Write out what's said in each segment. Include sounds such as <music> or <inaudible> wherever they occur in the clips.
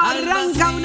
Arranca una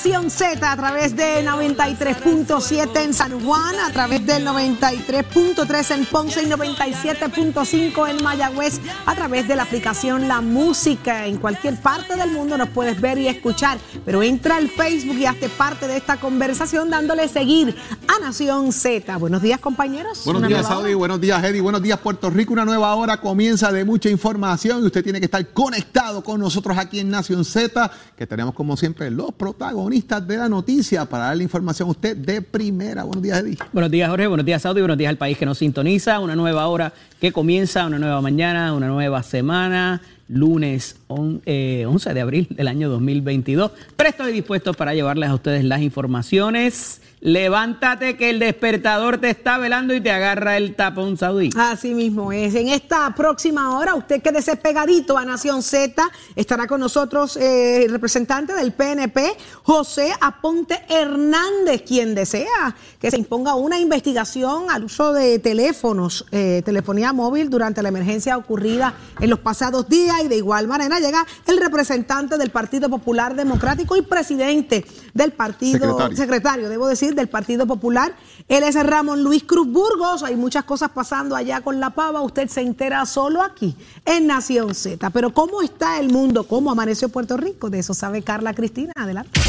Nación Z a través de 93.7 en San Juan, a través del 93.3 en Ponce y 97.5 en Mayagüez, a través de la aplicación La Música. En cualquier parte del mundo nos puedes ver y escuchar, pero entra al Facebook y hazte parte de esta conversación dándole seguir a Nación Z. Buenos días, compañeros. Buenos días, Saudi. Buenos días, Eddie. Buenos días, Puerto Rico. Una nueva hora comienza de mucha información y usted tiene que estar conectado con nosotros aquí en Nación Z, que tenemos como siempre los protagonistas de la noticia para darle información a usted de primera. Buenos días, Eddie. Buenos días, Jorge. Buenos días, Saudi. Buenos días al país que nos sintoniza. Una nueva hora que comienza, una nueva mañana, una nueva semana. Lunes on- eh, 11 de abril del año 2022. Presto y dispuesto para llevarles a ustedes las informaciones. Levántate que el despertador te está velando y te agarra el tapón saudí. Así mismo es. En esta próxima hora, usted quédese pegadito a Nación Z. Estará con nosotros eh, el representante del PNP, José Aponte Hernández, quien desea que se imponga una investigación al uso de teléfonos, eh, telefonía móvil durante la emergencia ocurrida en los pasados días. Y de igual manera llega el representante del Partido Popular Democrático y presidente del partido, Secretario. secretario, debo decir, del Partido Popular. Él es Ramón Luis Cruz Burgos. Hay muchas cosas pasando allá con la pava. Usted se entera solo aquí, en Nación Z. Pero ¿cómo está el mundo? ¿Cómo amaneció Puerto Rico? De eso sabe Carla Cristina. Adelante.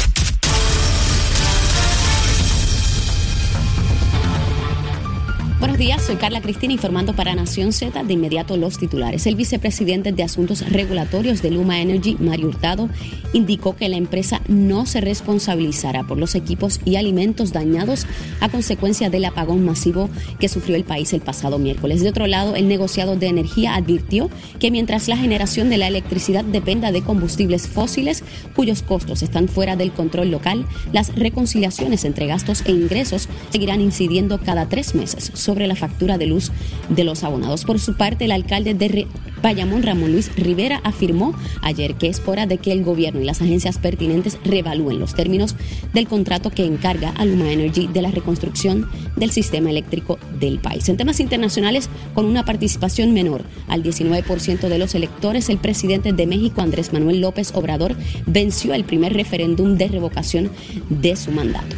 Buenos días, soy Carla Cristina informando para Nación Z. De inmediato los titulares. El vicepresidente de Asuntos Regulatorios de Luma Energy, Mario Hurtado, indicó que la empresa no se responsabilizará por los equipos y alimentos dañados a consecuencia del apagón masivo que sufrió el país el pasado miércoles. De otro lado, el negociado de energía advirtió que mientras la generación de la electricidad dependa de combustibles fósiles cuyos costos están fuera del control local, las reconciliaciones entre gastos e ingresos seguirán incidiendo cada tres meses sobre la factura de luz de los abonados. Por su parte, el alcalde de Re- Bayamón, Ramón Luis Rivera, afirmó ayer que es hora de que el gobierno y las agencias pertinentes reevalúen los términos del contrato que encarga a Luma Energy de la reconstrucción del sistema eléctrico del país. En temas internacionales, con una participación menor al 19% de los electores, el presidente de México, Andrés Manuel López Obrador, venció el primer referéndum de revocación de su mandato.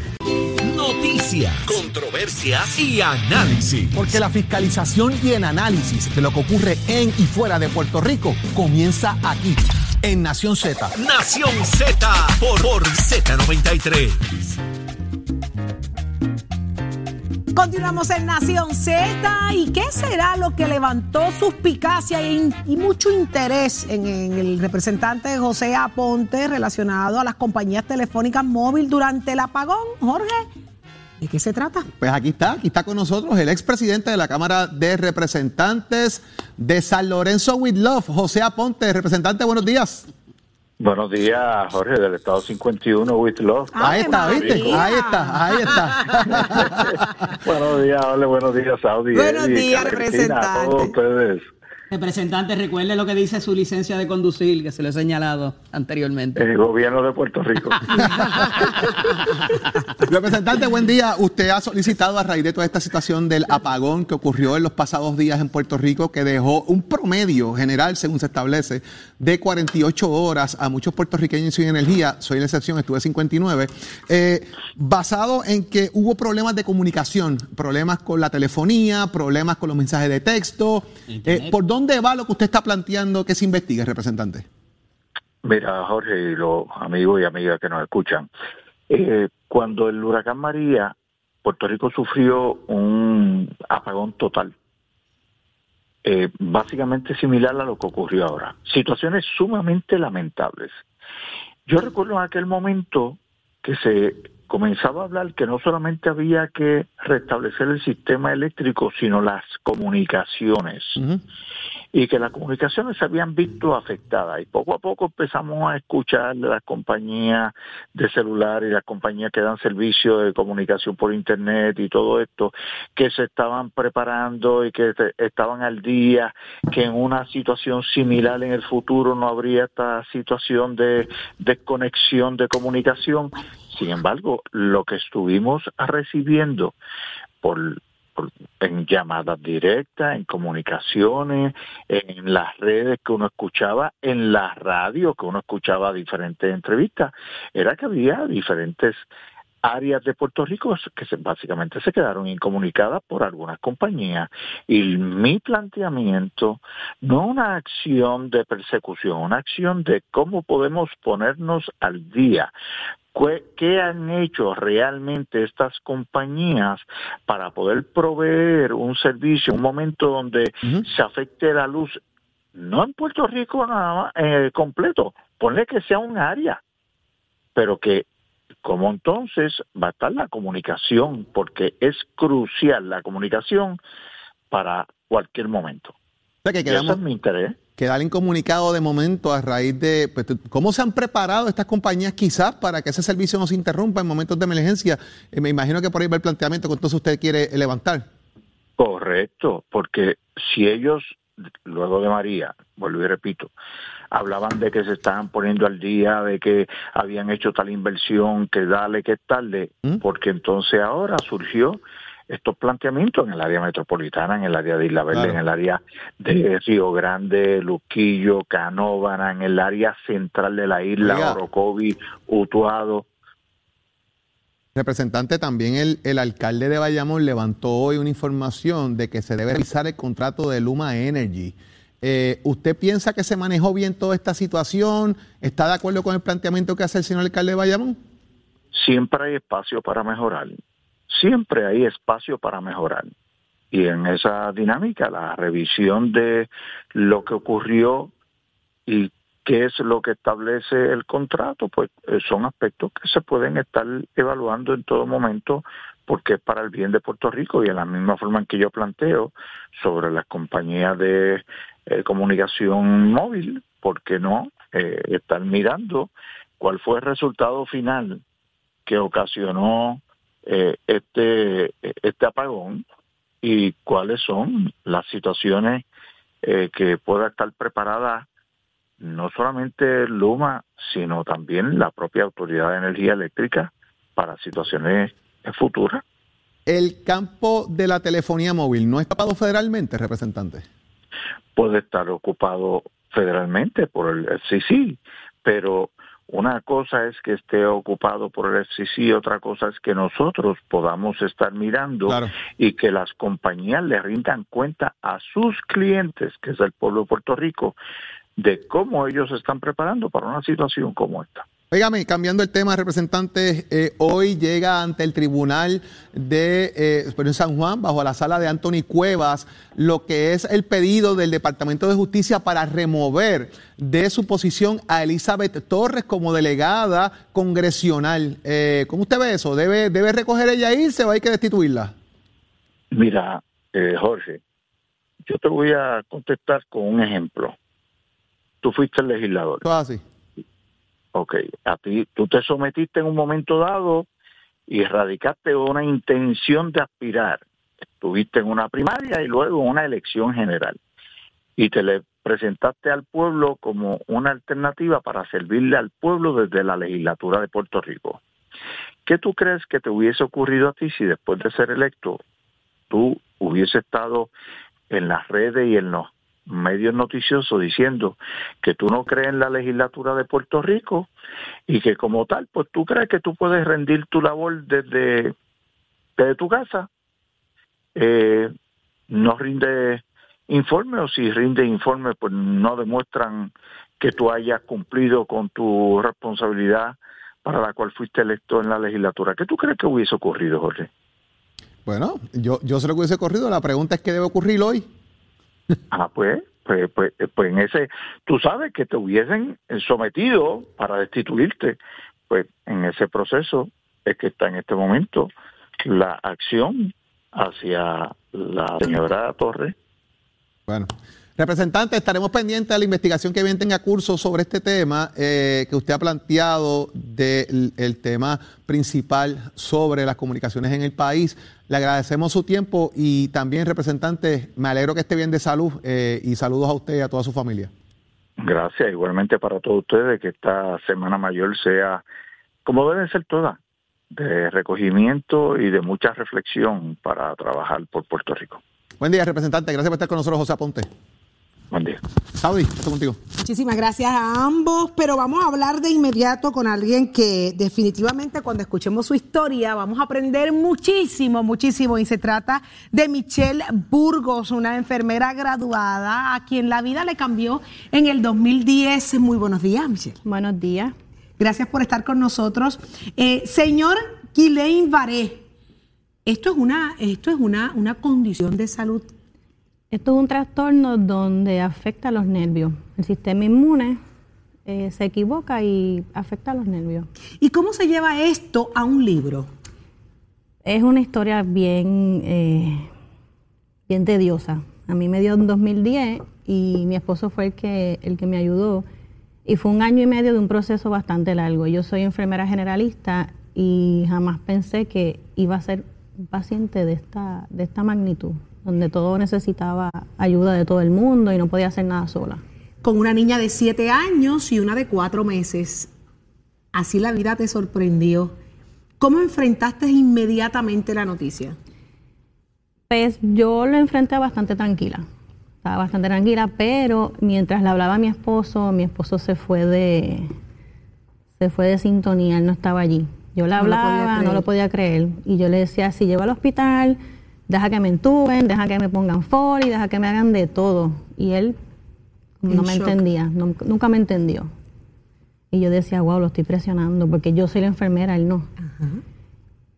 Noticias, controversias y análisis. Porque la fiscalización y el análisis de lo que ocurre en y fuera de Puerto Rico comienza aquí, en Nación Z. Nación Z por, por Z93. Continuamos en Nación Z. ¿Y qué será lo que levantó suspicacia y, y mucho interés en, en el representante José Aponte relacionado a las compañías telefónicas móviles durante el apagón? Jorge, ¿de qué se trata? Pues aquí está, aquí está con nosotros el expresidente de la Cámara de Representantes de San Lorenzo with Love, José Aponte. Representante, buenos días. Buenos días, Jorge, del Estado 51, with love. Ahí está, ¿viste? Ahí está, ahí está. <laughs> buenos días, Ole, buenos días, Saudi. Buenos días, Cristina, a representante. todos ustedes. Representante, recuerde lo que dice su licencia de conducir, que se lo he señalado anteriormente. El gobierno de Puerto Rico. <laughs> Representante, buen día. Usted ha solicitado a raíz de toda esta situación del apagón que ocurrió en los pasados días en Puerto Rico, que dejó un promedio general, según se establece, de 48 horas a muchos puertorriqueños sin energía. Soy la excepción, estuve 59. eh, basado en que hubo problemas de comunicación, problemas con la telefonía, problemas con los mensajes de texto. Eh, ¿Por dónde dónde va lo que usted está planteando que se investigue, representante? Mira, Jorge y los amigos y amigas que nos escuchan, eh, cuando el huracán María, Puerto Rico sufrió un apagón total. Eh, básicamente similar a lo que ocurrió ahora. Situaciones sumamente lamentables. Yo recuerdo en aquel momento que se comenzaba a hablar que no solamente había que restablecer el sistema eléctrico, sino las comunicaciones. Y que las comunicaciones se habían visto afectadas. Y poco a poco empezamos a escuchar de las compañías de celular y las compañías que dan servicio de comunicación por Internet y todo esto, que se estaban preparando y que estaban al día, que en una situación similar en el futuro no habría esta situación de desconexión de comunicación sin embargo, lo que estuvimos recibiendo por, en llamadas directas, en comunicaciones, en las redes que uno escuchaba, en la radio que uno escuchaba diferentes entrevistas, era que había diferentes áreas de Puerto Rico que se, básicamente se quedaron incomunicadas por algunas compañías. Y mi planteamiento, no una acción de persecución, una acción de cómo podemos ponernos al día, ¿Qué han hecho realmente estas compañías para poder proveer un servicio un momento donde se afecte la luz? No en Puerto Rico nada más, eh, completo, ponle que sea un área, pero que como entonces va a estar la comunicación, porque es crucial la comunicación para cualquier momento. que Ese es mi interés quedar incomunicado de momento a raíz de pues, cómo se han preparado estas compañías quizás para que ese servicio no se interrumpa en momentos de emergencia. Eh, me imagino que por ahí va el planteamiento que entonces usted quiere levantar. Correcto, porque si ellos, luego de María, vuelvo y repito, hablaban de que se estaban poniendo al día, de que habían hecho tal inversión, que dale, que tarde, ¿Mm? porque entonces ahora surgió estos planteamientos en el área metropolitana, en el área de Isla Verde, en el área de Río Grande, Luquillo, Canóvana, en el área central de la isla, Orocovi, Utuado. Representante, también el, el, alcalde de Bayamón levantó hoy una información de que se debe revisar el contrato de Luma Energy. Eh, ¿Usted piensa que se manejó bien toda esta situación? ¿Está de acuerdo con el planteamiento que hace el señor alcalde de Bayamón? Siempre hay espacio para mejorar siempre hay espacio para mejorar. Y en esa dinámica, la revisión de lo que ocurrió y qué es lo que establece el contrato, pues eh, son aspectos que se pueden estar evaluando en todo momento porque es para el bien de Puerto Rico y en la misma forma en que yo planteo sobre las compañías de eh, comunicación móvil, ¿por qué no eh, estar mirando cuál fue el resultado final que ocasionó eh, este, este apagón y cuáles son las situaciones eh, que pueda estar preparada no solamente Luma, sino también la propia Autoridad de Energía Eléctrica para situaciones futuras. ¿El campo de la telefonía móvil no está ocupado federalmente, representante? Puede estar ocupado federalmente por el sí, pero una cosa es que esté ocupado por el FCC, otra cosa es que nosotros podamos estar mirando y que las compañías le rindan cuenta a sus clientes, que es el pueblo de Puerto Rico, de cómo ellos se están preparando para una situación como esta. Óigame, cambiando el tema, representante, eh, hoy llega ante el tribunal de eh, San Juan, bajo la sala de Anthony Cuevas, lo que es el pedido del Departamento de Justicia para remover de su posición a Elizabeth Torres como delegada congresional. Eh, ¿Cómo usted ve eso? ¿Debe, ¿Debe recoger ella irse o hay que destituirla? Mira, eh, Jorge, yo te voy a contestar con un ejemplo. Tú fuiste el legislador. Ah, sí Ok, a ti, tú te sometiste en un momento dado y radicaste una intención de aspirar. Estuviste en una primaria y luego en una elección general. Y te le presentaste al pueblo como una alternativa para servirle al pueblo desde la legislatura de Puerto Rico. ¿Qué tú crees que te hubiese ocurrido a ti si después de ser electo tú hubiese estado en las redes y en los medios noticiosos diciendo que tú no crees en la legislatura de Puerto Rico y que como tal, pues tú crees que tú puedes rendir tu labor desde, desde tu casa, eh, no rinde informe o si rinde informe, pues no demuestran que tú hayas cumplido con tu responsabilidad para la cual fuiste electo en la legislatura. ¿Qué tú crees que hubiese ocurrido, Jorge? Bueno, yo, yo sé lo que hubiese ocurrido. La pregunta es qué debe ocurrir hoy. Ah, pues, pues, pues, pues en ese, tú sabes que te hubiesen sometido para destituirte. Pues en ese proceso es que está en este momento la acción hacia la señora Torres. Bueno. Representante, estaremos pendientes de la investigación que bien tenga curso sobre este tema eh, que usted ha planteado del el tema principal sobre las comunicaciones en el país. Le agradecemos su tiempo y también, representante, me alegro que esté bien de salud eh, y saludos a usted y a toda su familia. Gracias, igualmente para todos ustedes, que esta Semana Mayor sea, como deben ser todas, de recogimiento y de mucha reflexión para trabajar por Puerto Rico. Buen día, representante. Gracias por estar con nosotros, José Aponte. Buen día. Saudi, estoy contigo. Muchísimas gracias a ambos, pero vamos a hablar de inmediato con alguien que definitivamente cuando escuchemos su historia vamos a aprender muchísimo, muchísimo. Y se trata de Michelle Burgos, una enfermera graduada a quien la vida le cambió en el 2010. Muy buenos días, Michelle. Buenos días. Gracias por estar con nosotros. Eh, señor Guilain Varé, esto es una, esto es una, una condición de salud esto es un trastorno donde afecta a los nervios. El sistema inmune eh, se equivoca y afecta a los nervios. ¿Y cómo se lleva esto a un libro? Es una historia bien, eh, bien tediosa. A mí me dio en 2010 y mi esposo fue el que, el que me ayudó. Y fue un año y medio de un proceso bastante largo. Yo soy enfermera generalista y jamás pensé que iba a ser un paciente de esta, de esta magnitud donde todo necesitaba ayuda de todo el mundo y no podía hacer nada sola. Con una niña de siete años y una de cuatro meses. Así la vida te sorprendió. ¿Cómo enfrentaste inmediatamente la noticia? Pues yo lo enfrenté bastante tranquila. Estaba bastante tranquila, pero mientras le hablaba a mi esposo, mi esposo se fue de se fue de sintonía, él no estaba allí. Yo le hablaba, no lo podía creer. Y yo le decía, si llevo al hospital, deja que me entuben, deja que me pongan foli, deja que me hagan de todo. Y él no me entendía, nunca me entendió. Y yo decía, wow, lo estoy presionando, porque yo soy la enfermera, él no.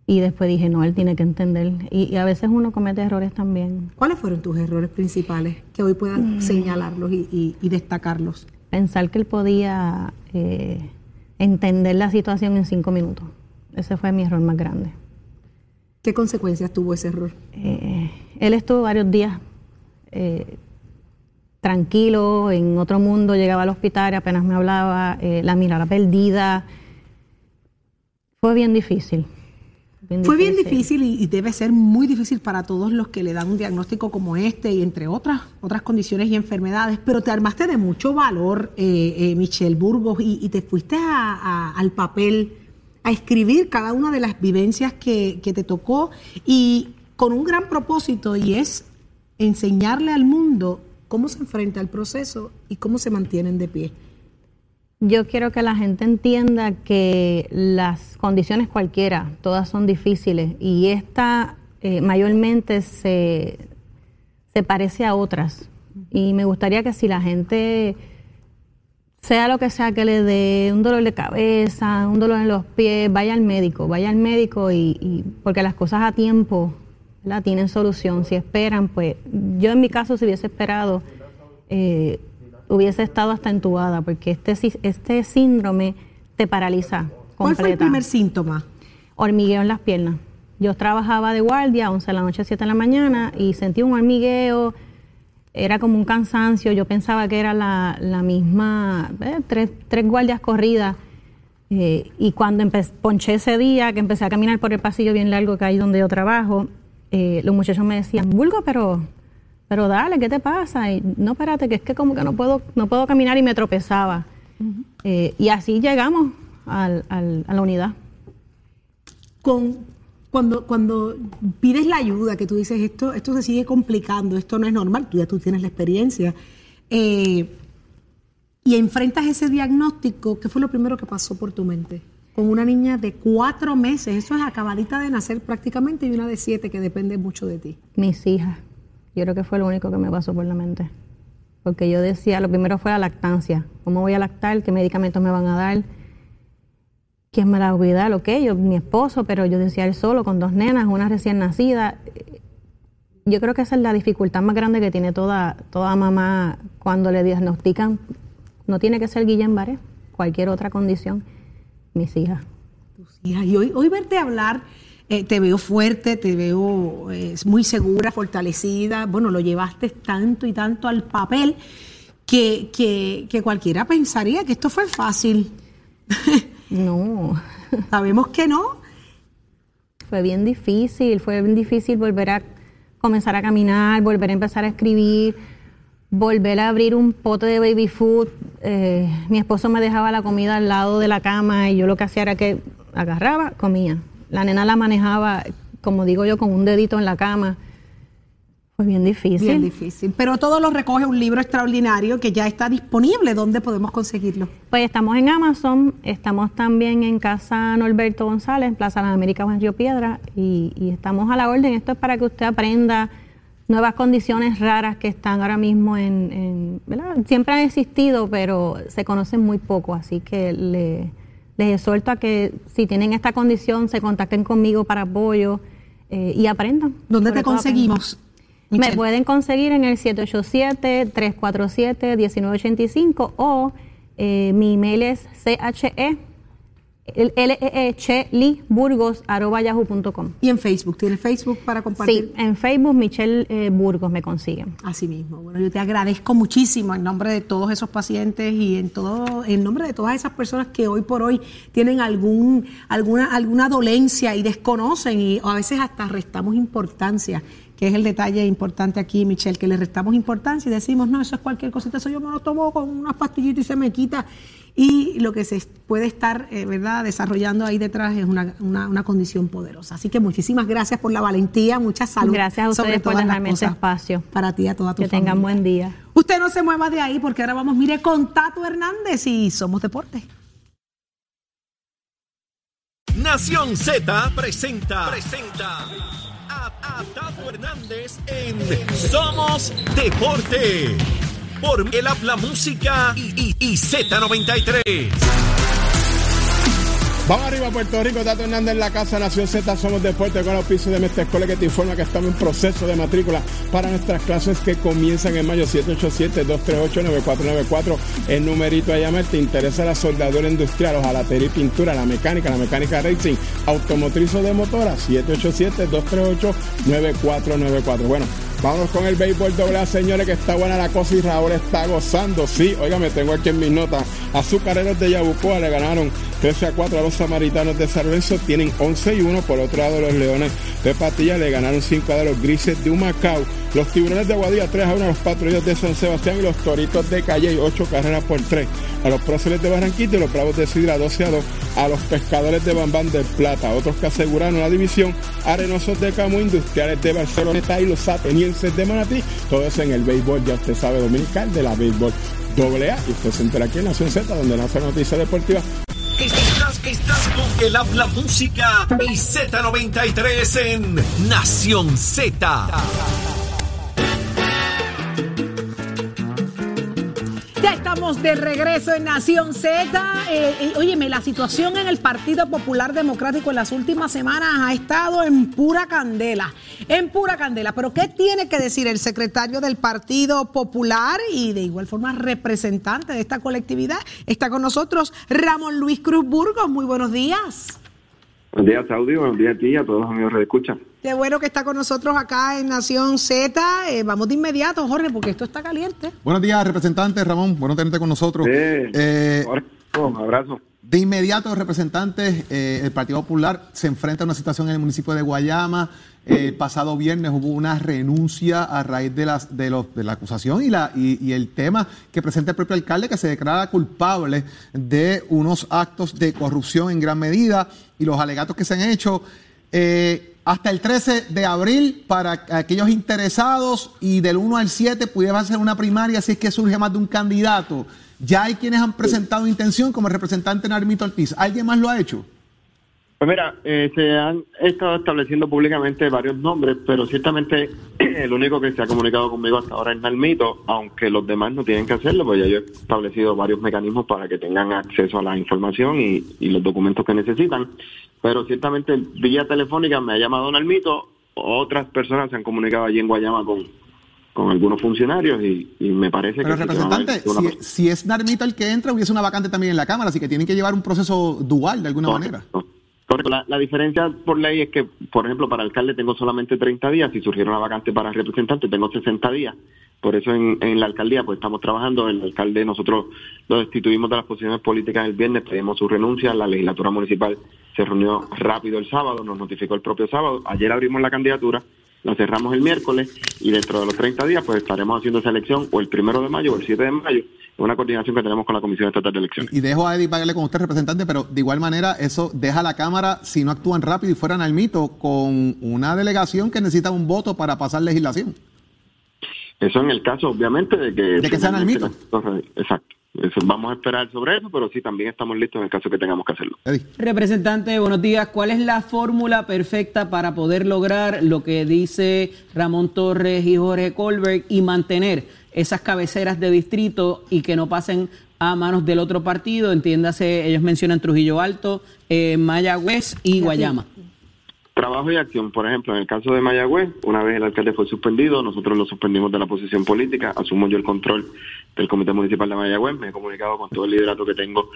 Y después dije, no, él tiene que entender. Y, a veces uno comete errores también. ¿Cuáles fueron tus errores principales que hoy puedas mm. señalarlos y, destacarlos? Pensar que él podía eh, entender la situación en cinco minutos. Ese fue mi error más grande. ¿Qué consecuencias tuvo ese error? Eh, él estuvo varios días eh, tranquilo, en otro mundo, llegaba al hospital, apenas me hablaba, eh, la mirada perdida. Fue bien difícil. Fue bien difícil y, debe ser muy difícil para todos los que le dan un diagnóstico como este y entre otras otras condiciones y enfermedades, pero te armaste de mucho valor, Michelle Burgos, y, te fuiste al papel a escribir cada una de las vivencias que, te tocó y con un gran propósito y es enseñarle al mundo cómo se enfrenta al proceso y cómo se mantienen de pie. Yo quiero que la gente entienda que las condiciones cualquiera, todas son difíciles y esta eh, mayormente se, se parece a otras. Y me gustaría que si la gente sea lo que sea que le dé un dolor de cabeza, un dolor en los pies, vaya al médico, vaya al médico y, porque las cosas a tiempo la tienen solución. Si esperan, pues yo en mi caso si hubiese esperado, eh, hubiese estado hasta entubada, porque este, este síndrome te paraliza. ¿Cuál fue el primer síntoma? Hormigueo en las piernas. Yo trabajaba de guardia, 11 de la noche, 7 de la mañana, y sentí un hormigueo, era como un cansancio, yo pensaba que era la, misma, eh, tres, tres, guardias corridas. Eh, y cuando empecé, ponché ese día, que empecé a caminar por el pasillo bien largo que hay donde yo trabajo, eh, los muchachos me decían, Bulgo, pero, pero dale, ¿qué te pasa? Y, no, espérate, que es que como que no puedo, no puedo caminar y me tropezaba. y así llegamos al, a la unidad. Con cuando, cuando pides la ayuda, que tú dices esto, esto se sigue complicando, esto no es normal, tú ya tú tienes la experiencia, eh, y enfrentas ese diagnóstico, ¿qué fue lo primero que pasó por tu mente? Con una niña de cuatro meses, eso es acabadita de nacer prácticamente, y una de siete que depende mucho de ti. Mis hijas. Yo creo que fue lo único que me pasó por la mente. Porque yo decía, lo primero fue la lactancia. ¿Cómo voy a lactar? ¿Qué medicamentos me van a dar? ¿Quién me la va a cuidar? Ok, yo, mi esposo, pero yo decía él solo, con dos nenas, una recién nacida. Yo creo que esa es la dificultad más grande que tiene toda, toda mamá cuando le diagnostican. No tiene que ser Guillain-Barré, cualquier otra condición. Mis hijas. Tus hijas. Y hoy, hoy verte hablar eh, te veo fuerte, te veo eh, muy segura, fortalecida. Bueno, lo llevaste tanto y tanto al papel que, que cualquiera pensaría que esto fue fácil. <laughs> No. Sabemos que no. Fue bien difícil, fue bien difícil volver a comenzar a caminar, volver a empezar a escribir, volver a abrir un pote de baby food. Eh, mi esposo me dejaba la comida al lado de la cama y yo lo que hacía era que agarraba, comía. La nena la manejaba, como digo yo, con un dedito en la cama. Fue bien difícil. Bien difícil. Pero todo lo recoge un libro extraordinario que ya está disponible. ¿Dónde podemos conseguirlo? Pues estamos en Amazon, estamos también en Casa Norberto González, Plaza de las Américas, en Río Piedra, y, y estamos a la orden. Esto es para que usted aprenda nuevas condiciones raras que están ahora mismo en, en ¿verdad? Siempre han existido, pero se conocen muy poco, así que le, les exhorto a que si tienen esta condición se contacten conmigo para apoyo eh, y aprendan. ¿Dónde Sobre te todo Me pueden conseguir en el 787-347-1985 o eh, mi email es che el burgos arroba yahoo.com. Y en Facebook, ¿tienes Facebook para compartir? Sí, en Facebook Michelle eh, Burgos me consiguen. Así mismo. Bueno, yo te agradezco muchísimo en nombre de todos esos pacientes y en todo, en nombre de todas esas personas que hoy por hoy tienen algún, alguna, alguna dolencia y desconocen y a veces hasta restamos importancia, que es el detalle importante aquí, Michelle, que le restamos importancia y decimos, no, eso es cualquier cosita, eso yo me lo tomo con unas pastillitas y se me quita. Y lo que se puede estar, eh, ¿verdad?, desarrollando ahí detrás es una, una, una condición poderosa. Así que muchísimas gracias por la valentía, mucha salud. Gracias a sobre ustedes por dejarme este espacio. Para ti y a toda tu Que tengan familia. buen día. Usted no se mueva de ahí porque ahora vamos, mire, con Tato Hernández y Somos Deporte. Nación Z presenta, presenta a, Tato Hernández en Somos Deporte. Por el habla música y, y- y Z93. Vamos arriba a Puerto Rico, Tato Hernández en la casa Nación Z, somos deporte con pisos de Mestre Escuela que te informa que estamos en proceso de matrícula para nuestras clases que comienzan en mayo 787-238-9494. El numerito a llamar, te interesa la soldadura industrial, hojalatería y pintura, la mecánica, la mecánica racing, automotriz o de motora, 787-238-9494. Bueno, Vámonos con el béisbol doble señores, que está buena la cosa y Raúl está gozando. Sí, oiga, me tengo aquí en mis notas. Azucareros de Yabucoa le ganaron 13 a 4 a los samaritanos de San. Tienen 11 y 1. Por otro lado, los leones de Patilla le ganaron 5 a los grises de Humacao. Los tiburones de Aguadilla 3 a 1 a los patrullos de San Sebastián y los toritos de Calle 8 carreras por 3 a los próceres de Barranquita y los bravos de Sidra 12 a 2 a los pescadores de Bambán del Plata. Otros que aseguraron la división, Arenosos de Camus, Industriales de Barceloneta y los atenienses de Manatí. Todo eso en el béisbol, ya usted sabe, dominical de la béisbol doble A. Y usted se entera aquí en Nación Z, donde nace la noticia deportiva. Estás, estás con el habla música y Z93 en Nación Z. de regreso en Nación Z. Eh, eh, óyeme, la situación en el Partido Popular Democrático en las últimas semanas ha estado en pura candela, en pura candela. Pero ¿qué tiene que decir el secretario del Partido Popular y de igual forma representante de esta colectividad? Está con nosotros Ramón Luis Cruz Burgos. Muy buenos días. Buenos días, Saudi. Buenos días a ti y a todos los amigos que escuchan. Qué bueno que está con nosotros acá en Nación Z. Eh, vamos de inmediato, Jorge, porque esto está caliente. Buenos días, representante Ramón. Bueno tenerte con nosotros. Sí. Eh, Jorge, un abrazo. de inmediato, representantes, eh, el Partido Popular se enfrenta a una situación en el municipio de Guayama. El pasado viernes hubo una renuncia a raíz de, las, de, los, de la acusación y, la, y, y el tema que presenta el propio alcalde que se declara culpable de unos actos de corrupción en gran medida y los alegatos que se han hecho. eh, hasta el 13 de abril para aquellos interesados y del 1 al 7 pudiera hacer una primaria si es que surge más de un candidato. Ya hay quienes han presentado intención como el representante Narmito Ortiz. ¿Alguien más lo ha hecho? Pues mira, eh, se han estado estableciendo públicamente varios nombres, pero ciertamente <clears throat> el único que se ha comunicado conmigo hasta ahora es Nalmito, aunque los demás no tienen que hacerlo, pues ya yo he establecido varios mecanismos para que tengan acceso a la información y, y los documentos que necesitan. Pero ciertamente vía telefónica me ha llamado Nalmito, otras personas se han comunicado allí en Guayama con, con algunos funcionarios y, y me parece Pero que... representante, una- si, si es Narmito el que entra, hubiese una vacante también en la Cámara, así que tienen que llevar un proceso dual de alguna manera. La diferencia por ley es que, por ejemplo, para alcalde tengo solamente 30 días. Si surgiera una vacante para representante, tengo 60 días. Por eso en, en la alcaldía pues estamos trabajando. El alcalde nosotros lo destituimos de las posiciones políticas el viernes, pedimos su renuncia. La legislatura municipal se reunió rápido el sábado, nos notificó el propio sábado. Ayer abrimos la candidatura, la cerramos el miércoles y dentro de los 30 días pues estaremos haciendo esa elección o el primero de mayo o el 7 de mayo. Una coordinación que tenemos con la Comisión Estatal de Elecciones. Y dejo a Eddie pagarle con usted, representante, pero de igual manera eso deja a la Cámara, si no actúan rápido y fueran al mito, con una delegación que necesita un voto para pasar legislación. Eso en el caso, obviamente, de que... De que sean al mito. Exacto. Eso, vamos a esperar sobre eso, pero sí también estamos listos en el caso que tengamos que hacerlo. Representante, buenos días. ¿Cuál es la fórmula perfecta para poder lograr lo que dice Ramón Torres y Jorge Colberg y mantener esas cabeceras de distrito y que no pasen a manos del otro partido? Entiéndase, ellos mencionan Trujillo Alto, eh, Mayagüez y Guayama. Trabajo y acción, por ejemplo, en el caso de Mayagüez, una vez el alcalde fue suspendido, nosotros lo suspendimos de la posición política, asumo yo el control del Comité Municipal de Mayagüez, me he comunicado con todo el liderato que tengo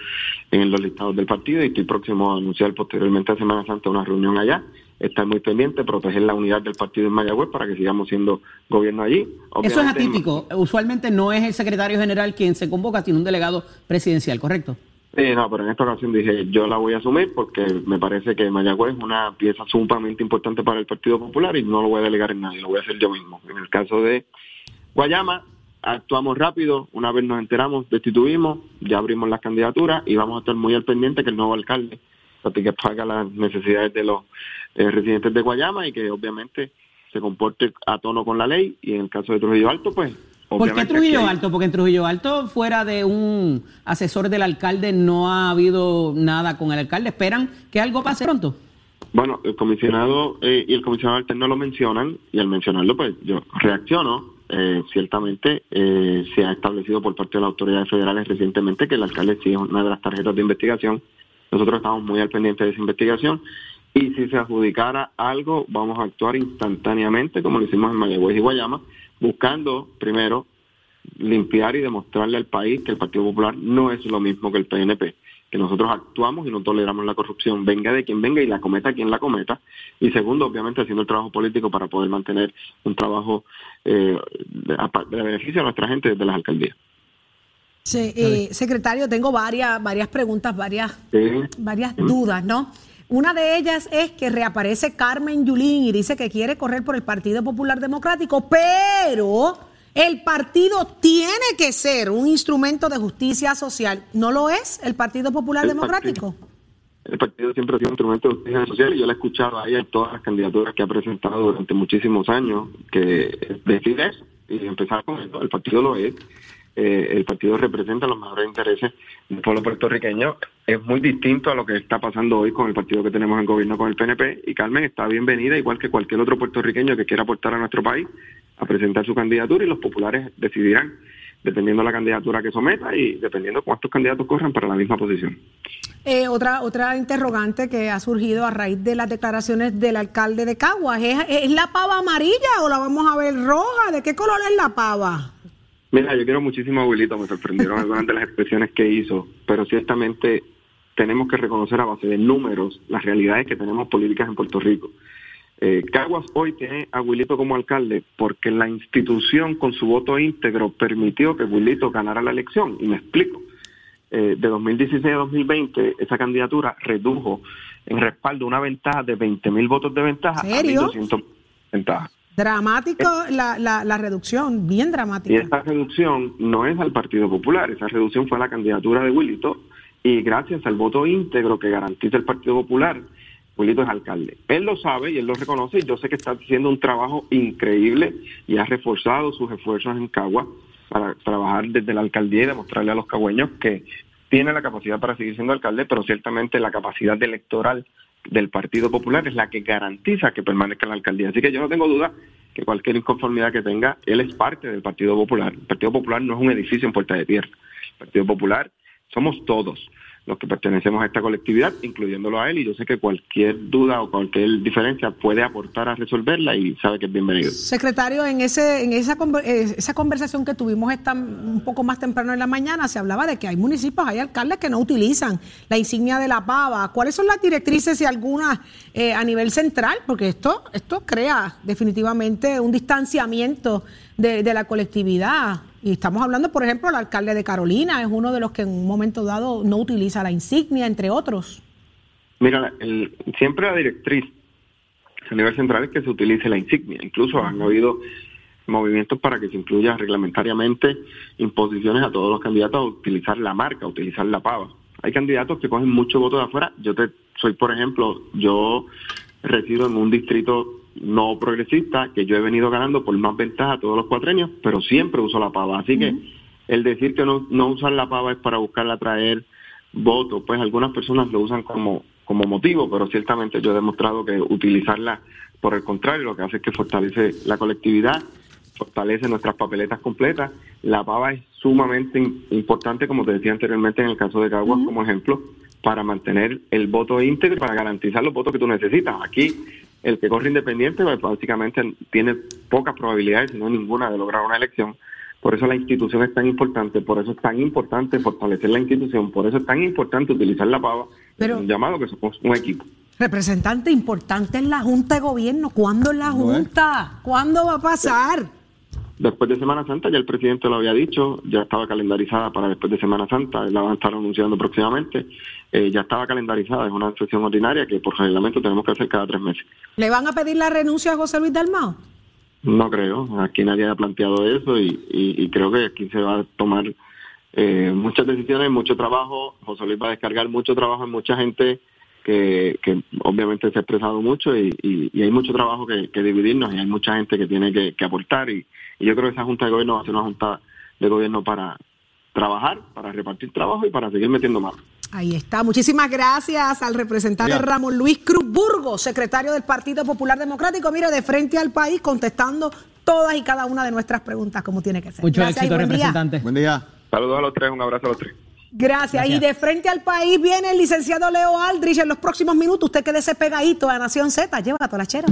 en los listados del partido y estoy próximo a anunciar posteriormente a Semana Santa una reunión allá, estar muy pendiente, proteger la unidad del partido en Mayagüez para que sigamos siendo gobierno allí. Eso es atípico. Usualmente no es el secretario general quien se convoca, sino un delegado presidencial, ¿correcto? No, pero en esta ocasión dije, yo la voy a asumir porque me parece que Mayagüez es una pieza sumamente importante para el Partido Popular y no lo voy a delegar en nadie, lo voy a hacer yo mismo. En el caso de Guayama, actuamos rápido, una vez nos enteramos, destituimos, ya abrimos las candidaturas y vamos a estar muy al pendiente que el nuevo alcalde satisfaga las necesidades de los eh, residentes de Guayama y que obviamente se comporte a tono con la ley y en el caso de Trujillo Alto, pues... ¿Por qué Trujillo Alto? Porque en Trujillo Alto, fuera de un asesor del alcalde, no ha habido nada con el alcalde. ¿Esperan que algo pase pronto? Bueno, el comisionado eh, y el comisionado alterno lo mencionan y al mencionarlo, pues yo reacciono. Eh, ciertamente eh, se ha establecido por parte de las autoridades federales recientemente que el alcalde sí es una de las tarjetas de investigación. Nosotros estamos muy al pendiente de esa investigación y si se adjudicara algo, vamos a actuar instantáneamente, como lo hicimos en Mayagüez y Guayama, buscando primero limpiar y demostrarle al país que el Partido Popular no es lo mismo que el PNP, que nosotros actuamos y no toleramos la corrupción, venga de quien venga y la cometa quien la cometa. Y segundo, obviamente, haciendo el trabajo político para poder mantener un trabajo eh, de, de beneficio a nuestra gente desde las alcaldías. Sí, eh, secretario, tengo varias, varias preguntas, varias, Sí. varias dudas, ¿no? Una de ellas es que reaparece Carmen Yulín y dice que quiere correr por el Partido Popular Democrático, pero el partido tiene que ser un instrumento de justicia social. ¿No lo es el Partido Popular El Democrático? El partido siempre ha sido un instrumento de justicia social y yo la he escuchado a ella en todas las candidaturas que ha presentado durante muchísimos años, que decide eso y empezar con esto. El partido lo es. Eh, el partido representa los mejores intereses del pueblo puertorriqueño. Es muy distinto a lo que está pasando hoy con el partido que tenemos en gobierno con el PNP. Y Carmen está bienvenida, igual que cualquier otro puertorriqueño que quiera aportar a nuestro país, a presentar su candidatura y los populares decidirán, dependiendo de la candidatura que someta y dependiendo cuántos candidatos corran para la misma posición. Eh, otra, otra interrogante que ha surgido a raíz de las declaraciones del alcalde de Caguas, ¿es, es la pava amarilla o la vamos a ver roja? ¿De qué color es la pava? Mira, yo quiero muchísimo a Abuelito, me sorprendieron <laughs> algunas de las expresiones que hizo, pero ciertamente tenemos que reconocer a base de números las realidades que tenemos políticas en Puerto Rico. Eh, Caguas hoy tiene a Wilito como alcalde porque la institución con su voto íntegro permitió que Wilito ganara la elección. Y me explico. Eh, de 2016 a 2020, esa candidatura redujo en respaldo una ventaja de 20 mil votos de ventaja ¿Serio? a 1.200 ventaja. Dramático la, la, la reducción, bien Y dramática. esa reducción no es al Partido Popular, esa reducción fue a la candidatura de Wilito y gracias al voto íntegro que garantiza el Partido Popular, Wilito es alcalde. Él lo sabe y él lo reconoce y yo sé que está haciendo un trabajo increíble y ha reforzado sus esfuerzos en Cagua para trabajar desde la alcaldía y demostrarle a los cagüeños que tiene la capacidad para seguir siendo alcalde, pero ciertamente la capacidad electoral del Partido Popular es la que garantiza que permanezca en la alcaldía. Así que yo no tengo duda que cualquier inconformidad que tenga, él es parte del Partido Popular. El Partido Popular no es un edificio en Puerta de Tierra. El Partido Popular somos todos los que pertenecemos a esta colectividad, incluyéndolo a él, y yo sé que cualquier duda o cualquier diferencia puede aportar a resolverla y sabe que es bienvenido. Secretario, en ese en esa, eh, esa conversación que tuvimos esta, un poco más temprano en la mañana, se hablaba de que hay municipios, hay alcaldes que no utilizan la insignia de la pava. ¿Cuáles son las directrices y algunas eh, a nivel central? Porque esto, esto crea definitivamente un distanciamiento de, de la colectividad. Y estamos hablando, por ejemplo, el alcalde de Carolina es uno de los que en un momento dado no utiliza la insignia, entre otros. Mira, el- siempre la directriz a nivel central es que se utilice la insignia. Incluso han habido movimientos para que se incluya reglamentariamente imposiciones a todos los candidatos a utilizar la marca, a utilizar la pava. Hay candidatos que cogen mucho voto de afuera. Yo te soy, por ejemplo, yo resido en un distrito no progresista que yo he venido ganando por más ventaja todos los cuatrenios, pero siempre uso la pava. Así que el decir que no, no usar la pava es para buscar atraer votos, pues algunas personas lo usan como, como motivo, pero ciertamente yo he demostrado que utilizarla, por el contrario, lo que hace es que fortalece la colectividad, fortalece nuestras papeletas completas. La pava es sumamente im- importante, como te decía anteriormente en el caso de Caguas como ejemplo, para mantener el voto íntegro para garantizar los votos que tú necesitas. Aquí, el que corre independiente, pues, básicamente tiene pocas probabilidades, si no ninguna, de lograr una elección. Por eso la institución es tan importante, por eso es tan importante fortalecer la institución, por eso es tan importante utilizar la pava, Pero- un llamado que somos un equipo. Representante importante en la Junta de Gobierno. ¿Cuándo en la Junta? ¿Cuándo va a pasar? Después de Semana Santa, ya el presidente lo había dicho, ya estaba calendarizada para después de Semana Santa, la van a estar anunciando próximamente, eh, ya estaba calendarizada, es una sesión ordinaria que por reglamento tenemos que hacer cada tres meses. ¿Le van a pedir la renuncia a José Luis Dalmao? No creo, aquí nadie ha planteado eso y, y- y creo que aquí se va a tomar eh, muchas decisiones, mucho trabajo, José Luis va a descargar mucho trabajo en mucha gente que, que obviamente se ha expresado mucho y, y- y hay mucho trabajo que, que dividirnos y hay mucha gente que tiene que, que aportar y, y yo creo que esa Junta de Gobierno va a ser una Junta de Gobierno para trabajar, para repartir trabajo y para seguir metiendo mano. Ahí está. Muchísimas gracias al representante. Ramón Luis Cruz Burgos, secretario del Partido Popular Democrático. Mira, de frente al país, contestando todas y cada una de nuestras preguntas como tiene que ser. Mucho Gracias éxito, buen día. representante. Buen día. Saludos a los tres, un abrazo a los tres. Gracias. Y de frente al país viene el licenciado Leo Aldrich en los próximos minutos. Usted quédese pegadito a Nación Z. Lleva a la chera.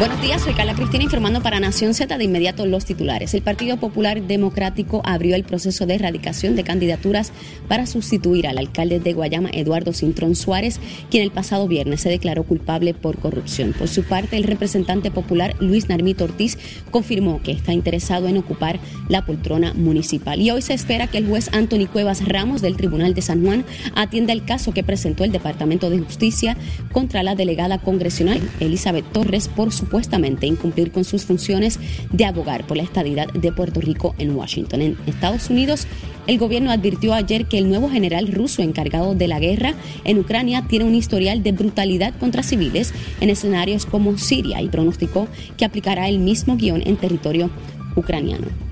Buenos días, soy Carla Cristina informando para Nación Z de inmediato los titulares. El Partido Popular Democrático abrió el proceso de erradicación de candidaturas para sustituir al alcalde de Guayama, Eduardo Cintrón Suárez, quien el pasado viernes se declaró culpable por corrupción. Por su parte, el representante popular Luis Narmito Ortiz confirmó que está interesado en ocupar la poltrona municipal. Y hoy se espera que el juez Anthony Cuevas Ramos del Tribunal de San Juan atienda el caso que presentó el Departamento de Justicia contra la delegada congresional Elizabeth Torres por supuestamente incumplir con sus funciones de abogar por la estadidad de Puerto Rico en Washington. En Estados Unidos, el gobierno advirtió ayer que el nuevo general ruso encargado de la guerra en Ucrania tiene un historial de brutalidad contra civiles en escenarios como Siria y pronosticó que aplicará el mismo guion en territorio ucraniano.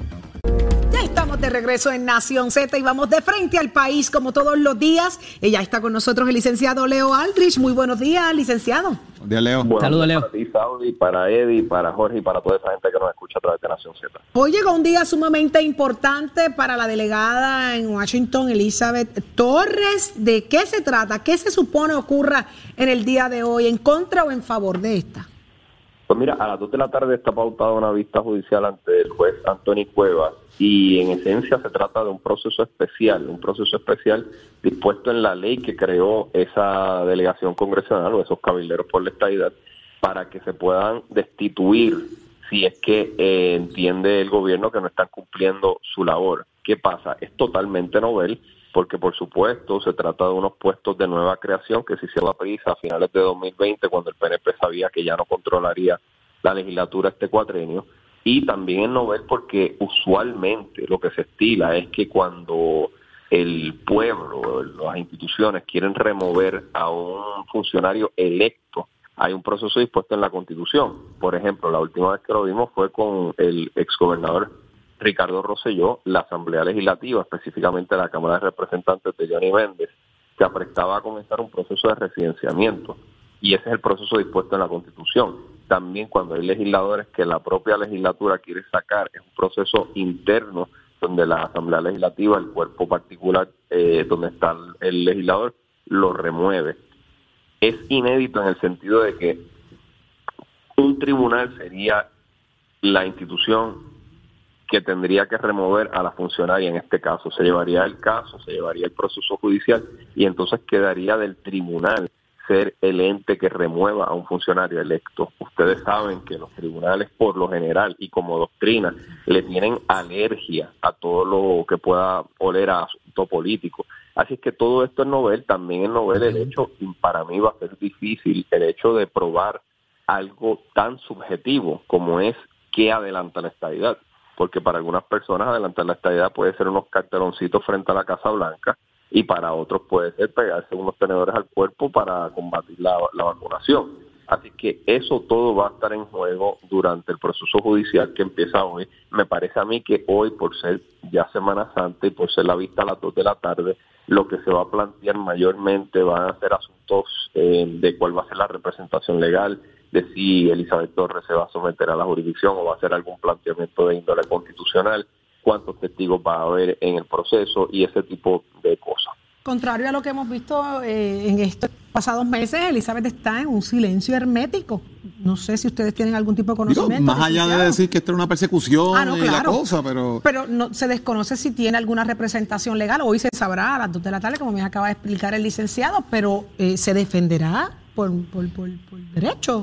Ya estamos de regreso en Nación Z y vamos de frente al país como todos los días. Ella está con nosotros el licenciado Leo Aldrich. Muy buenos días, licenciado. Buen día, Leo. Saludos, Leo. Para ti, Saudi, para Eddie, para Jorge y para toda esa gente que nos escucha a través de Nación Z. Hoy llegó un día sumamente importante para la delegada en Washington, Elizabeth Torres. ¿De qué se trata? ¿Qué se supone ocurra en el día de hoy? ¿En contra o en favor de esta? Pues mira, a las 2 de la tarde está pautada una vista judicial ante el juez Anthony Cuevas y en esencia se trata de un proceso especial, un proceso especial dispuesto en la ley que creó esa delegación congresional o esos cabilderos por la estadidad para que se puedan destituir si es que eh, entiende el gobierno que no están cumpliendo su labor. ¿Qué pasa? Es totalmente novel porque por supuesto se trata de unos puestos de nueva creación que se hicieron a prisa a finales de 2020 cuando el PNP sabía que ya no controlaría la legislatura este cuatrenio y también es novel porque usualmente lo que se estila es que cuando el pueblo, las instituciones quieren remover a un funcionario electo, hay un proceso dispuesto en la Constitución. Por ejemplo, la última vez que lo vimos fue con el exgobernador Ricardo Rosselló, la Asamblea Legislativa, específicamente la Cámara de Representantes de Johnny Méndez, se aprestaba a comenzar un proceso de residenciamiento. Y ese es el proceso dispuesto en la Constitución. También cuando hay legisladores que la propia legislatura quiere sacar, es un proceso interno donde la Asamblea Legislativa, el cuerpo particular eh, donde está el legislador, lo remueve. Es inédito en el sentido de que un tribunal sería la institución que tendría que remover a la funcionaria en este caso. Se llevaría el caso, se llevaría el proceso judicial y entonces quedaría del tribunal ser el ente que remueva a un funcionario electo. Ustedes saben que los tribunales por lo general y como doctrina le tienen alergia a todo lo que pueda oler a asunto político. Así es que todo esto es novel, también es novel el hecho, y para mí va a ser difícil el hecho de probar algo tan subjetivo como es que adelanta la estabilidad. Porque para algunas personas adelantar la estabilidad puede ser unos carteloncitos frente a la Casa Blanca y para otros puede ser pegarse unos tenedores al cuerpo para combatir la, vacunación. Así que eso todo va a estar en juego durante el proceso judicial que empieza hoy. Me parece a mí que hoy, por ser ya Semana Santa y por ser la vista a las 2 de la tarde, lo que se va a plantear mayormente van a ser asuntos eh, de cuál va a ser la representación legal, de si Elizabeth Torres se va a someter a la jurisdicción o va a hacer algún planteamiento de índole constitucional cuántos testigos va a haber en el proceso y ese tipo de cosas. Contrario a lo que hemos visto eh, en estos pasados meses, Elizabeth está en un silencio hermético. No sé si ustedes tienen algún tipo de conocimiento. más allá de decir que esto es una persecución ah, y la cosa, pero... Pero no, se desconoce si tiene alguna representación legal. Hoy se sabrá a las dos de la tarde, como me acaba de explicar el licenciado, pero eh, ¿se defenderá por, por, por, derecho.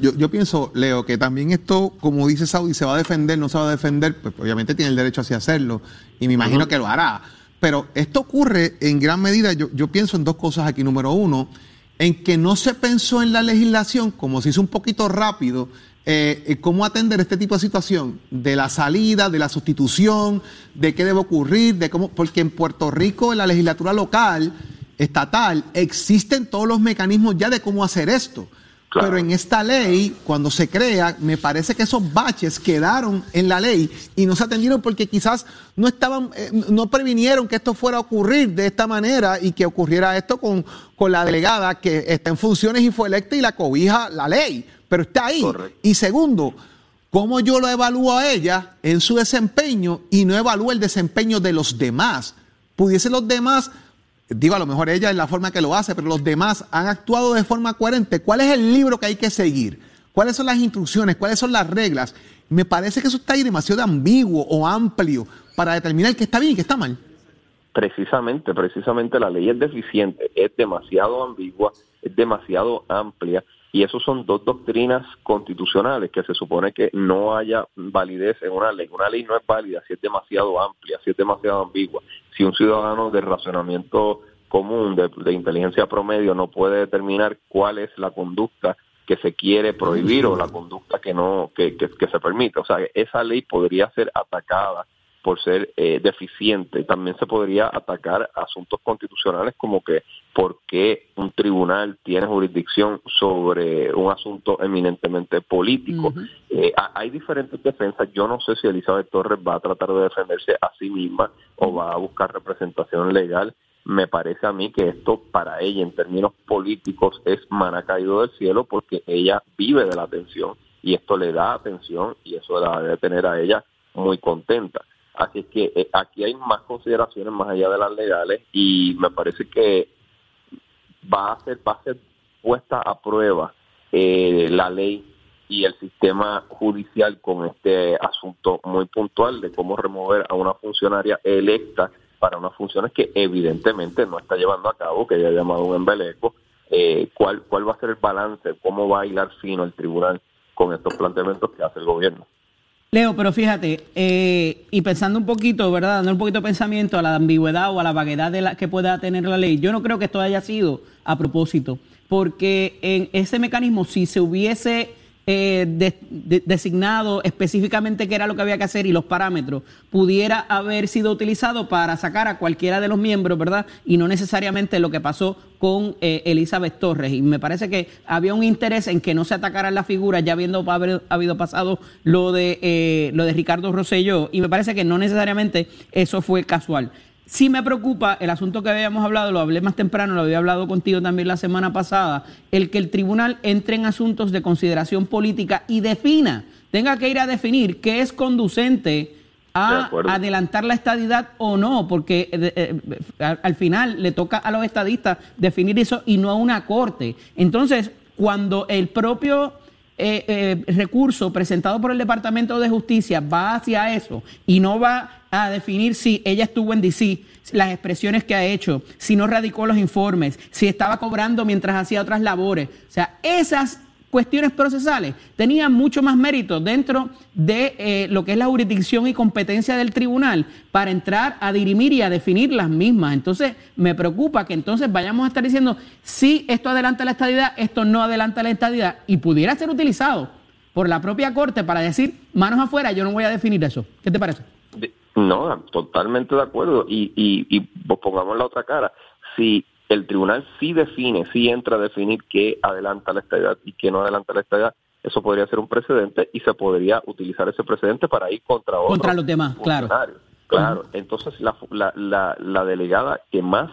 Yo, yo, pienso, Leo, que también esto, como dice Saudi, se va a defender, no se va a defender, pues obviamente tiene el derecho a hacerlo y me imagino que lo hará. Pero esto ocurre en gran medida, yo, yo pienso en dos cosas aquí. Número uno, en que no se pensó en la legislación, como se hizo un poquito rápido, eh, cómo atender este tipo de situación, de la salida, de la sustitución, de qué debe ocurrir, de cómo, porque en Puerto Rico, en la legislatura local, estatal, existen todos los mecanismos ya de cómo hacer esto. Pero en esta ley, cuando se crea, me parece que esos baches quedaron en la ley y no se atendieron porque quizás no estaban, eh, no previnieron que esto fuera a ocurrir de esta manera y que ocurriera esto con, con la delegada que está en funciones y fue electa y la cobija la ley, pero está ahí. Y segundo, ¿cómo yo lo evalúo a ella en su desempeño y no evalúo el desempeño de los demás? Pudiesen los demás digo, a lo mejor ella es la forma que lo hace, pero los demás han actuado de forma coherente. ¿Cuál es el libro que hay que seguir? ¿Cuáles son las instrucciones? ¿Cuáles son las reglas? Me parece que eso está ahí demasiado ambiguo o amplio para determinar qué está bien y qué está mal. Precisamente, precisamente la ley es deficiente, es demasiado ambigua, es demasiado amplia y eso son dos doctrinas constitucionales que se supone que no haya validez en una ley. Una ley no es válida si es demasiado amplia, si es demasiado ambigua. Si un ciudadano de racionamiento común, de, inteligencia promedio, no puede determinar cuál es la conducta que se quiere prohibir o la conducta que no que, que se permite. O sea, esa ley podría ser atacada por ser eh, deficiente. También se podría atacar asuntos constitucionales como que por qué un tribunal tiene jurisdicción sobre un asunto eminentemente político. Eh, hay diferentes defensas. Yo no sé si Elizabeth Torres va a tratar de defenderse a sí misma o va a buscar representación legal. Me parece a mí que esto para ella en términos políticos es mana caído del cielo porque ella vive de la atención y esto le da atención y eso la debe tener a ella muy contenta. Así que eh, aquí hay más consideraciones más allá de las legales y me parece que va a ser, va a ser puesta a prueba eh, la ley y el sistema judicial con este asunto muy puntual de cómo remover a una funcionaria electa para unas funciones que evidentemente no está llevando a cabo, que ya ha llamado un embeleco, eh, cuál, cuál va a ser el balance, cómo va a hilar fino el tribunal con estos planteamientos que hace el gobierno. Leo, pero fíjate, eh, y pensando un poquito, ¿verdad? Dando un poquito de pensamiento a la ambigüedad o a la vaguedad de la que pueda tener la ley, yo no creo que esto haya sido a propósito, porque en ese mecanismo, si se hubiese eh, designado específicamente qué era lo que había que hacer y los parámetros, pudiera haber sido utilizado para sacar a cualquiera de los miembros, ¿verdad? Y no necesariamente lo que pasó con eh, Elizabeth Torres. Y me parece que había un interés en que no se atacaran las figuras, ya habiendo haber, habido pasado lo de, eh, lo de Ricardo Rosselló, y me parece que no necesariamente eso fue casual. Sí me preocupa el asunto que habíamos hablado, lo hablé más temprano, lo había hablado contigo también la semana pasada, el que el tribunal entre en asuntos de consideración política y defina, tenga que ir a definir qué es conducente a adelantar la estadidad o no, porque eh, eh, al, al final le toca a los estadistas definir eso y no a una corte. Entonces, cuando el propio eh, recurso presentado por el Departamento de Justicia va hacia eso y no va a definir si ella estuvo en DC, las expresiones que ha hecho, si no radicó los informes, si estaba cobrando mientras hacía otras labores. O sea, esas cuestiones procesales tenían mucho más mérito dentro de eh, lo que es la jurisdicción y competencia del tribunal para entrar a dirimir y a definir las mismas. Entonces, me preocupa que entonces vayamos a estar diciendo, si esto adelanta la estadidad, esto no adelanta la estadidad, y pudiera ser utilizado por la propia Corte para decir, manos afuera, yo no voy a definir eso. ¿Qué te parece? No, totalmente de acuerdo. Y, y, y pongamos la otra cara. Si el tribunal sí define, sí entra a definir qué adelanta la estadidad y qué no adelanta la estadidad, eso podría ser un precedente y se podría utilizar ese precedente para ir contra otros Contra los demás, claro. Claro, entonces la, la, la, delegada que más,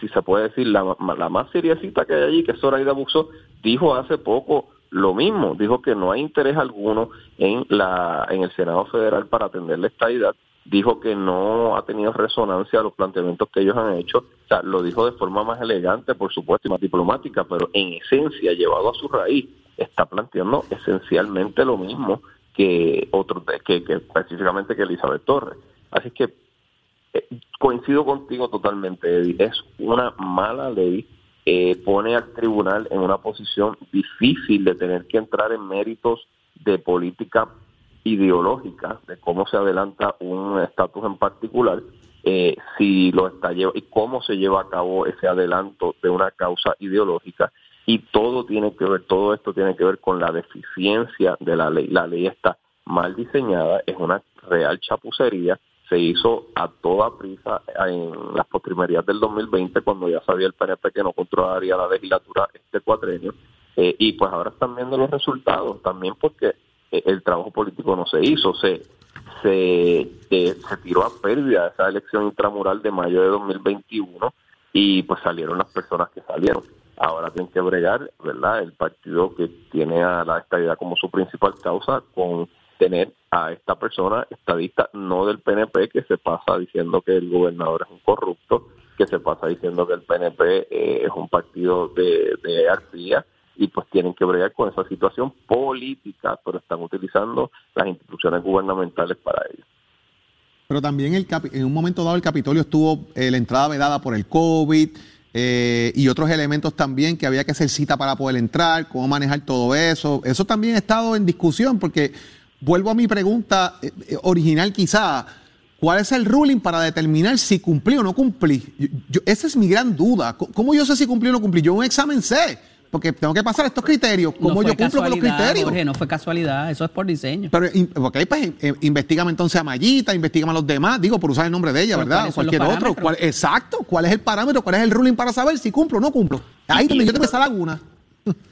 si se puede decir, la, la más seriecita que hay allí, que es Zoraida Buxo, dijo hace poco lo mismo, dijo que no hay interés alguno en, la, en el Senado Federal para atender la estadidad dijo que no ha tenido resonancia a los planteamientos que ellos han hecho. O sea, lo dijo de forma más elegante, por supuesto, y más diplomática, pero en esencia, llevado a su raíz, está planteando esencialmente lo mismo que otros, que, que específicamente que Elizabeth Torres. Así que eh, coincido contigo totalmente, Eddie. Es una mala ley. Eh, pone al tribunal en una posición difícil de tener que entrar en méritos de política ideológica de cómo se adelanta un estatus en particular, eh, si lo está y cómo se lleva a cabo ese adelanto de una causa ideológica y todo tiene que ver, todo esto tiene que ver con la deficiencia de la ley. La ley está mal diseñada, es una real chapucería, se hizo a toda prisa en las postrimerías del 2020 cuando ya sabía el PNP que no controlaría la legislatura este cuatrenio eh, y pues ahora están viendo los resultados también porque el trabajo político no se hizo, se, se, se tiró a pérdida esa elección intramural de mayo de 2021 y pues salieron las personas que salieron. Ahora tienen que bregar, ¿verdad? El partido que tiene a la estadidad como su principal causa con tener a esta persona estadista, no del PNP, que se pasa diciendo que el gobernador es un corrupto, que se pasa diciendo que el PNP eh, es un partido de, de arcilla, y pues tienen que bregar con esa situación política, pero están utilizando las instituciones gubernamentales para ello. Pero también el en un momento dado el Capitolio estuvo eh, la entrada vedada por el COVID eh, y otros elementos también que había que hacer cita para poder entrar, cómo manejar todo eso. Eso también ha estado en discusión porque vuelvo a mi pregunta eh, original quizá. ¿Cuál es el ruling para determinar si cumplí o no cumplí? esa es mi gran duda. ¿Cómo yo sé si cumplí o no cumplí? Yo un examen sé porque tengo que pasar estos criterios. ¿Cómo yo cumplo con los criterios? Jorge, no fue casualidad, eso es por diseño. Pero, ok, pues eh, investigame entonces a Mayita, investigame a los demás, digo, por usar el nombre de ella, ¿verdad? O cualquier otro. exacto, ¿cuál es el parámetro? ¿Cuál es el ruling para saber si cumplo o no cumplo? Ahí donde yo tengo esa laguna.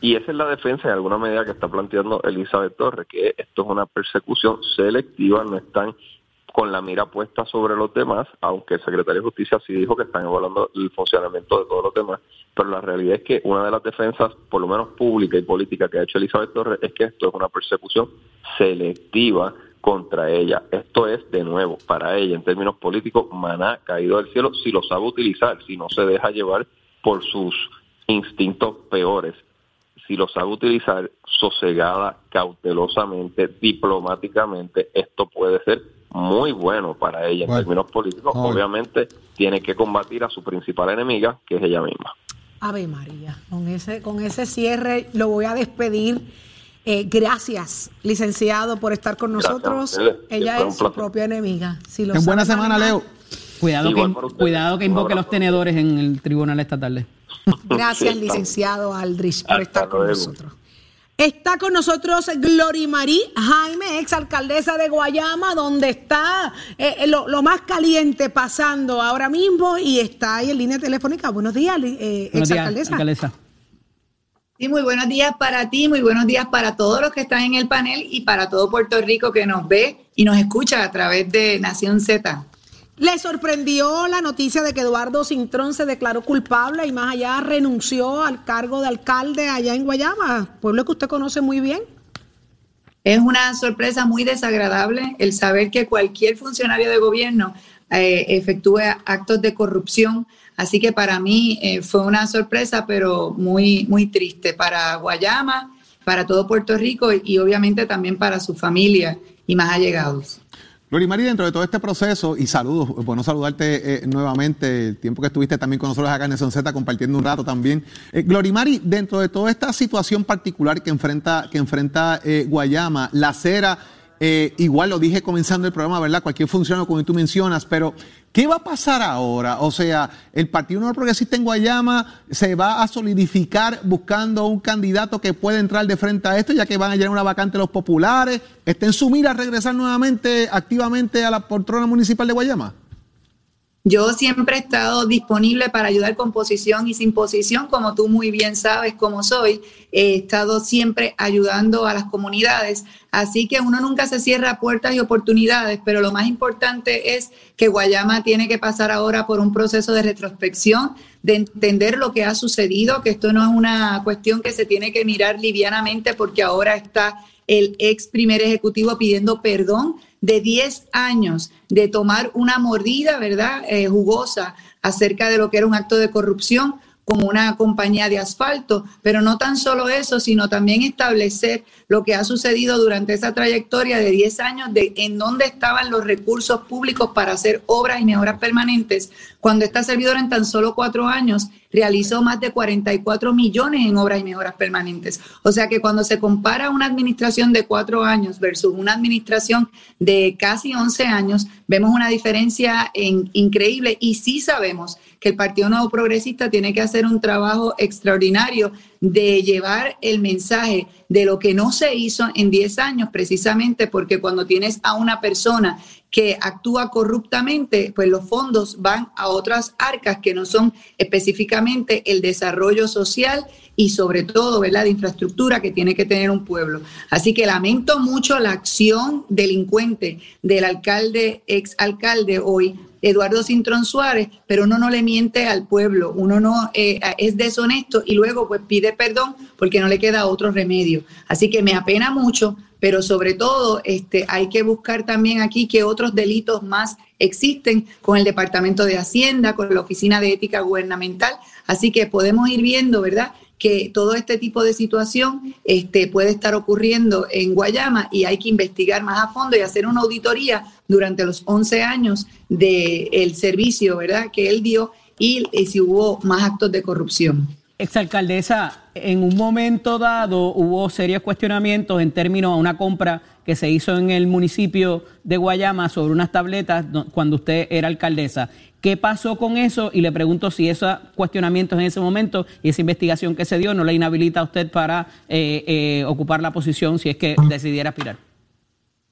Y esa es la defensa en alguna medida que está planteando Elizabeth Torres, que esto es una persecución selectiva, no están con la mira puesta sobre los demás, aunque el secretario de Justicia sí dijo que están evaluando el funcionamiento de todos los demás, pero la realidad es que una de las defensas, por lo menos pública y política que ha hecho Elizabeth Torres, es que esto es una persecución selectiva contra ella. Esto es, de nuevo, para ella, en términos políticos, maná caído del cielo si lo sabe utilizar, si no se deja llevar por sus instintos peores si lo sabe utilizar sosegada, cautelosamente, diplomáticamente, esto puede ser muy bueno para ella en términos políticos. Obviamente tiene que combatir a su principal enemiga, que es ella misma. Ave María, con ese, con ese cierre lo voy a despedir. Eh, gracias, licenciado, por estar con nosotros. Ella es su propia enemiga. Si lo en buena semana, Leo. Cuidado que, cuidado que invoque los tenedores en el tribunal esta tarde. Gracias, licenciado Aldrich, por estar con nosotros. Está con nosotros Glorimari Jaime, ex alcaldesa de Guayama, donde está eh, eh, lo, más caliente pasando ahora mismo y está ahí en línea telefónica. Buenos días, eh, ex alcaldesa. Sí, muy buenos días para ti, muy buenos días para todos los que están en el panel y para todo Puerto Rico que nos ve y nos escucha a través de Nación Z. Le sorprendió la noticia de que Eduardo Cintrón se declaró culpable y más allá renunció al cargo de alcalde allá en Guayama, pueblo que usted conoce muy bien. Es una sorpresa muy desagradable el saber que cualquier funcionario de gobierno eh, efectúe actos de corrupción. Así que para mí eh, fue una sorpresa, pero muy, muy triste para Guayama, para todo Puerto Rico y, y obviamente también para su familia y más allegados. Gloria Mari, dentro de todo este proceso, y saludos, bueno saludarte eh, nuevamente, el tiempo que estuviste también con nosotros acá en Son Z compartiendo un rato también. Eh, Gloria Mari, dentro de toda esta situación particular que enfrenta, que enfrenta eh, Guayama, la acera eh, igual lo dije comenzando el programa, ¿verdad? Cualquier funcionario como tú mencionas, pero ¿qué va a pasar ahora? O sea, el Partido Nuevo Progresista en Guayama se va a solidificar buscando un candidato que pueda entrar de frente a esto, ya que van a llenar una vacante los populares. ¿Está en su mira regresar nuevamente activamente a la poltrona municipal de Guayama? Yo siempre he estado disponible para ayudar con posición y sin posición, como tú muy bien sabes cómo soy. He estado siempre ayudando a las comunidades. Así que uno nunca se cierra puertas y oportunidades, pero lo más importante es que Guayama tiene que pasar ahora por un proceso de retrospección, de entender lo que ha sucedido, que esto no es una cuestión que se tiene que mirar livianamente porque ahora está el ex primer ejecutivo pidiendo perdón de 10 años de tomar una mordida, ¿verdad?, eh, jugosa acerca de lo que era un acto de corrupción como una compañía de asfalto, pero no tan solo eso, sino también establecer lo que ha sucedido durante esa trayectoria de 10 años de en dónde estaban los recursos públicos para hacer obras y mejoras permanentes, cuando esta servidora en tan solo cuatro años realizó más de 44 millones en obras y mejoras permanentes. O sea que cuando se compara una administración de cuatro años versus una administración de casi 11 años, vemos una diferencia en, increíble y sí sabemos que el Partido Nuevo Progresista tiene que hacer un trabajo extraordinario de llevar el mensaje de lo que no se hizo en 10 años, precisamente porque cuando tienes a una persona que actúa corruptamente, pues los fondos van a otras arcas que no son específicamente el desarrollo social y sobre todo, ¿verdad?, de infraestructura que tiene que tener un pueblo. Así que lamento mucho la acción delincuente del alcalde, ex alcalde hoy, Eduardo Cintrón Suárez, pero uno no le miente al pueblo, uno no eh, es deshonesto y luego pues pide perdón porque no le queda otro remedio. Así que me apena mucho, pero sobre todo este, hay que buscar también aquí que otros delitos más existen con el Departamento de Hacienda, con la Oficina de Ética Gubernamental. Así que podemos ir viendo, ¿verdad? Que todo este tipo de situación este, puede estar ocurriendo en Guayama y hay que investigar más a fondo y hacer una auditoría durante los 11 años del servicio ¿verdad? que él dio y, y si hubo más actos de corrupción. Exalcaldesa, en un momento dado hubo serios cuestionamientos en términos a una compra que se hizo en el municipio de Guayama sobre unas tabletas cuando usted era alcaldesa. ¿Qué pasó con eso? Y le pregunto si esos cuestionamientos en ese momento y esa investigación que se dio no le inhabilita a usted para eh, eh, ocupar la posición si es que decidiera aspirar.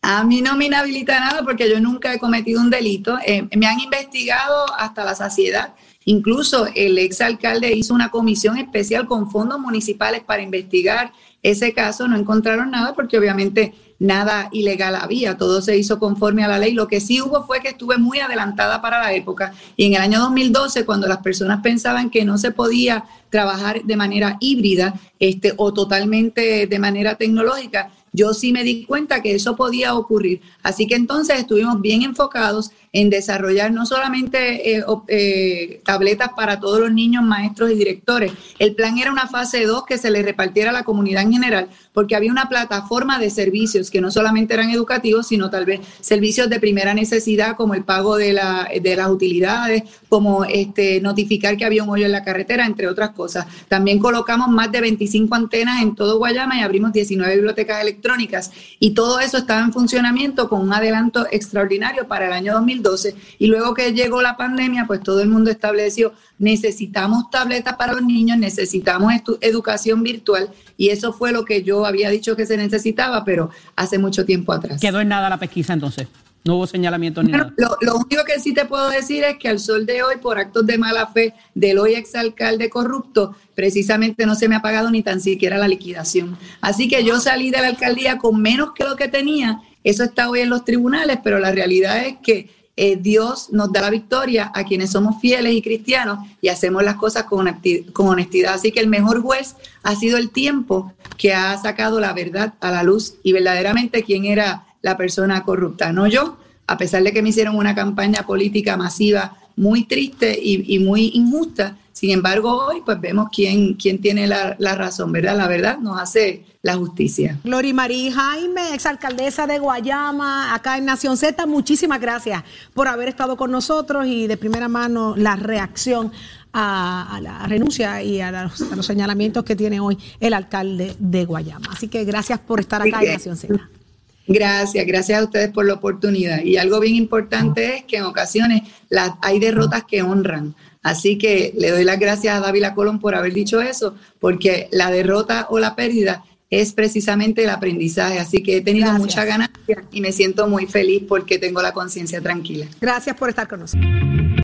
A mí no me inhabilita nada porque yo nunca he cometido un delito. Eh, me han investigado hasta la saciedad. Incluso el exalcalde hizo una comisión especial con fondos municipales para investigar ese caso. No encontraron nada porque obviamente nada ilegal había, todo se hizo conforme a la ley. Lo que sí hubo fue que estuve muy adelantada para la época y en el año 2012, cuando las personas pensaban que no se podía trabajar de manera híbrida este, o totalmente de manera tecnológica, yo sí me di cuenta que eso podía ocurrir. Así que entonces estuvimos bien enfocados en desarrollar no solamente eh, eh, tabletas para todos los niños, maestros y directores. El plan era una fase 2 que se le repartiera a la comunidad en general, porque había una plataforma de servicios que no solamente eran educativos, sino tal vez servicios de primera necesidad, como el pago de, la, de las utilidades, como este, notificar que había un hoyo en la carretera, entre otras cosas. También colocamos más de 25 antenas en todo Guayama y abrimos 19 bibliotecas electrónicas y todo eso estaba en funcionamiento con un adelanto extraordinario para el año 2012 y luego que llegó la pandemia, pues todo el mundo estableció necesitamos tabletas para los niños, necesitamos educación virtual y eso fue lo que yo había dicho que se necesitaba, pero hace mucho tiempo atrás. Quedó en nada la pesquisa entonces. No hubo señalamiento ni nada. Lo, único que sí te puedo decir es que al sol de hoy, por actos de mala fe del hoy exalcalde corrupto, precisamente no se me ha pagado ni tan siquiera la liquidación. Así que yo salí de la alcaldía con menos que lo que tenía. Eso está hoy en los tribunales, pero la realidad es que eh, Dios nos da la victoria a quienes somos fieles y cristianos y hacemos las cosas con con honestidad. Así que el mejor juez ha sido el tiempo que ha sacado la verdad a la luz y verdaderamente quién era la persona corrupta, no yo, a pesar de que me hicieron una campaña política masiva muy triste y muy injusta. Sin embargo, hoy pues vemos quién, quién tiene la, la razón, ¿verdad? La verdad nos hace la justicia. Glory María Jaime, exalcaldesa de Guayama, acá en Nación Z, muchísimas gracias por haber estado con nosotros y de primera mano la reacción a, a la renuncia y a los, a los señalamientos que tiene hoy el alcalde de Guayama. Así que gracias por estar acá en Nación Z. Gracias, gracias a ustedes por la oportunidad. Y algo bien importante es que en ocasiones las, hay derrotas que honran. Así que le doy las gracias a Dávila Colón por haber dicho eso, porque la derrota o la pérdida es precisamente el aprendizaje. Así que he tenido Gracias. mucha ganancia y me siento muy feliz porque tengo la conciencia tranquila. Gracias por estar con nosotros.